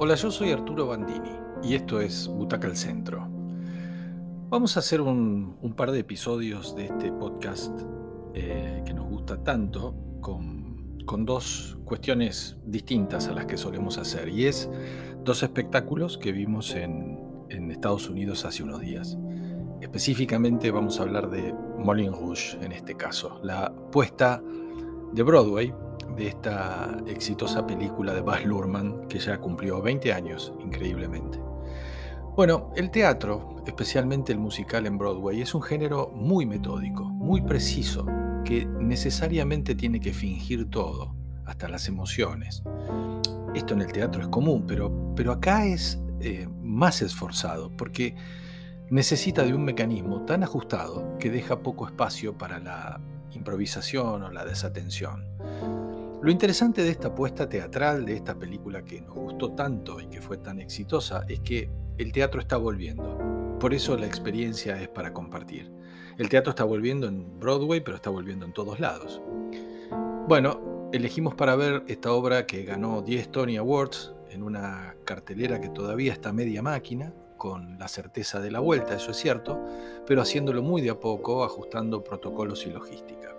Hola, yo soy Arturo Bandini y esto es Butaca al Centro. Vamos a hacer un, par de episodios de este podcast eh, que nos gusta tanto con, dos cuestiones distintas a las que solemos hacer y es dos espectáculos que vimos en, en Estados Unidos hace unos días. Específicamente vamos a hablar de Moulin Rouge en este caso, la puesta de Broadway de esta exitosa película de Baz Luhrmann que ya cumplió 20 años, increíblemente. Bueno, el teatro, especialmente el musical en Broadway, es un género muy metódico, muy preciso, que necesariamente tiene que fingir todo, hasta las emociones. Esto en el teatro es común, pero, pero acá es eh, más esforzado, porque necesita de un mecanismo tan ajustado que deja poco espacio para la improvisación o la desatención. Lo interesante de esta apuesta teatral, de esta película que nos gustó tanto y que fue tan exitosa, es que el teatro está volviendo. Por eso la experiencia es para compartir. El teatro está volviendo en Broadway, pero está volviendo en todos lados. Bueno, elegimos para ver esta obra que ganó 10 Tony Awards en una cartelera que todavía está media máquina, con la certeza de la vuelta, eso es cierto, pero haciéndolo muy de a poco, ajustando protocolos y logística.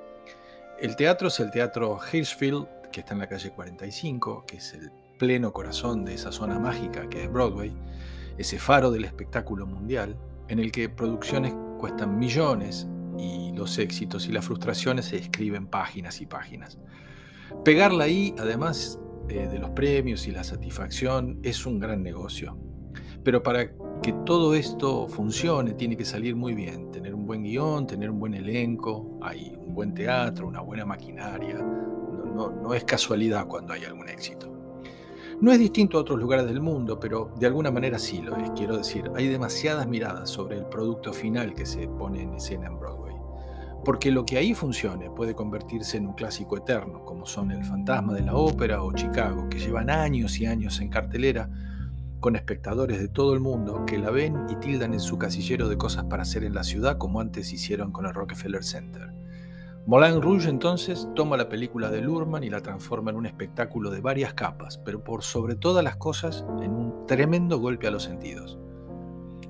El teatro es el Teatro Hirschfield, que está en la calle 45, que es el pleno corazón de esa zona mágica que es Broadway, ese faro del espectáculo mundial, en el que producciones cuestan millones y los éxitos y las frustraciones se escriben páginas y páginas. Pegarla ahí, además eh, de los premios y la satisfacción, es un gran negocio. Pero para que todo esto funcione tiene que salir muy bien, buen guion, tener un buen elenco, hay un buen teatro, una buena maquinaria. No, no, es casualidad cuando hay algún éxito. No es distinto a otros lugares del mundo, pero de alguna manera sí lo es. Quiero decir, hay demasiadas miradas sobre el producto final que se pone en escena en Broadway. Porque lo que ahí funcione puede convertirse en un clásico eterno, como son El Fantasma de la Ópera o Chicago, que llevan años y años en cartelera, con espectadores de todo el mundo que la ven y tildan en su casillero de cosas para hacer en la ciudad como antes hicieron con el Rockefeller Center. Moulin Rouge entonces toma la película de Lurman y la transforma en un espectáculo de varias capas, pero por sobre todas las cosas en un tremendo golpe a los sentidos.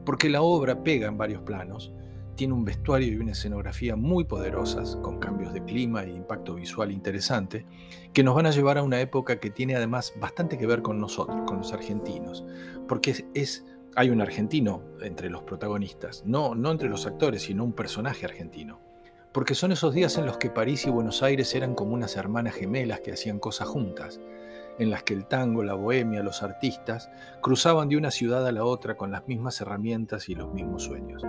Porque la obra pega en varios planos, tiene un vestuario y una escenografía muy poderosas, con cambios de clima e impacto visual interesante, que nos van a llevar a una época que tiene además bastante que ver con nosotros, con los argentinos, porque es, hay un argentino entre los protagonistas, no, no entre los actores, sino un personaje argentino. Porque son esos días en los que París y Buenos Aires eran como unas hermanas gemelas que hacían cosas juntas, en las que el tango, la bohemia, los artistas cruzaban de una ciudad a la otra con las mismas herramientas y los mismos sueños.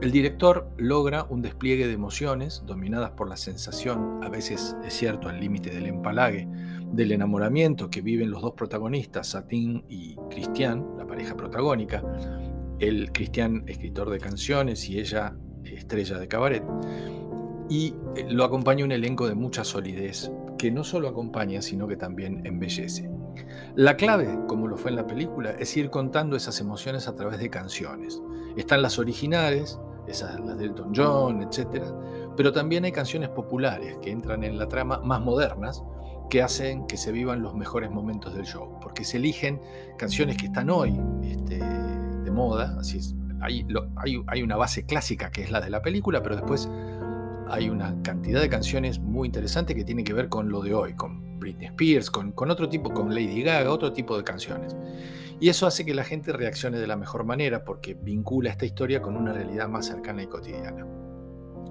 El director logra un despliegue de emociones dominadas por la sensación, a veces es cierto al límite del empalague, del enamoramiento que viven los dos protagonistas, Satín y Cristian, la pareja protagónica, el Cristian escritor de canciones y ella estrella de cabaret, y eh, lo acompaña un elenco de mucha solidez que no solo acompaña, sino que también embellece. La clave, como lo fue en la película, es ir contando esas emociones a través de canciones. Están las originales, esas las de Elton John, etc. Pero también hay canciones populares que entran en la trama más modernas que hacen que se vivan los mejores momentos del show, porque se eligen canciones que están hoy este, de moda, así es, hay, hay, hay una base clásica que es la de la película, pero después hay una cantidad de canciones muy interesantes que tienen que ver con lo de hoy, Britney Spears, con, otro tipo, con Lady Gaga, otro tipo de canciones. Y eso hace que la gente reaccione de la mejor manera porque vincula esta historia con una realidad más cercana y cotidiana.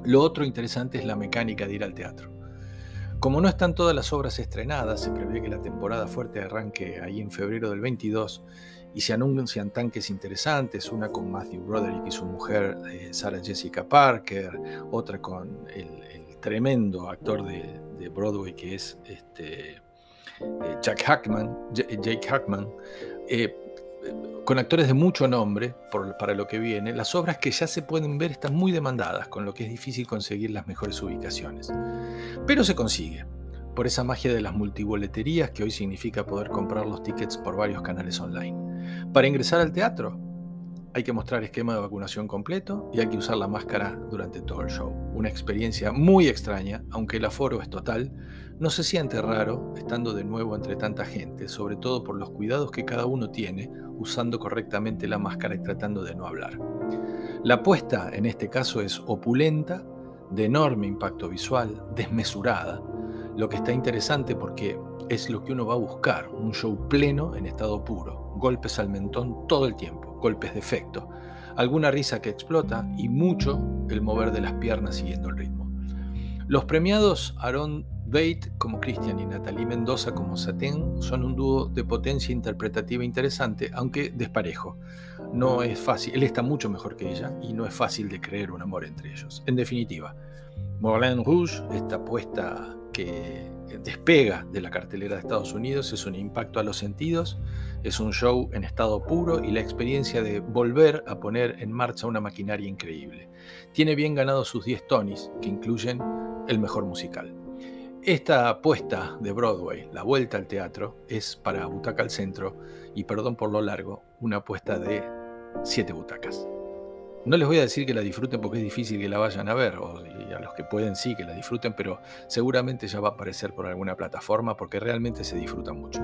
Lo otro interesante es la mecánica de ir al teatro. Como no están todas las obras estrenadas, se prevé que la temporada fuerte arranque ahí en febrero del 22 y se anuncian tanques interesantes, una con Matthew Broderick y su mujer eh, Sarah Jessica Parker, otra con el, tremendo actor de, Broadway que es este, eh, Jack Hackman, Jake Hackman, eh, con actores de mucho nombre para lo que viene, las obras que ya se pueden ver están muy demandadas, con lo que es difícil conseguir las mejores ubicaciones. Pero se consigue, por esa magia de las multiboleterías que hoy significa poder comprar los tickets por varios canales online. Para ingresar al teatro, hay que mostrar esquema de vacunación completo y hay que usar la máscara durante todo el show. Una experiencia muy extraña, aunque el aforo es total, no se siente raro estando de nuevo entre tanta gente, sobre todo por los cuidados que cada uno tiene usando correctamente la máscara y tratando de no hablar. La apuesta en este caso es opulenta, de enorme impacto visual, desmesurada, lo que está interesante porque es lo que uno va a buscar, un show pleno en estado puro, golpes al mentón todo el tiempo, golpes de efecto, alguna risa que explota y mucho el mover de las piernas siguiendo el ritmo. Los premiados Aaron Bate como Christian y Natalie Mendoza como Satén son un dúo de potencia interpretativa interesante, aunque desparejo. No es fácil, él está mucho mejor que ella y no es fácil de creer un amor entre ellos. En definitiva, Moulin Rouge, esta apuesta que despega de la cartelera de Estados Unidos, es un impacto a los sentidos, es un show en estado puro y la experiencia de volver a poner en marcha una maquinaria increíble. Tiene bien ganado sus 10 Tonys, que incluyen el mejor musical. Esta apuesta de Broadway, la vuelta al teatro, es para Butaca al Centro y, perdón por lo largo, una apuesta de 7 butacas. No les voy a decir que la disfruten porque es difícil que la vayan a ver, o y a los que pueden sí que la disfruten, pero seguramente ya va a aparecer por alguna plataforma porque realmente se disfruta mucho.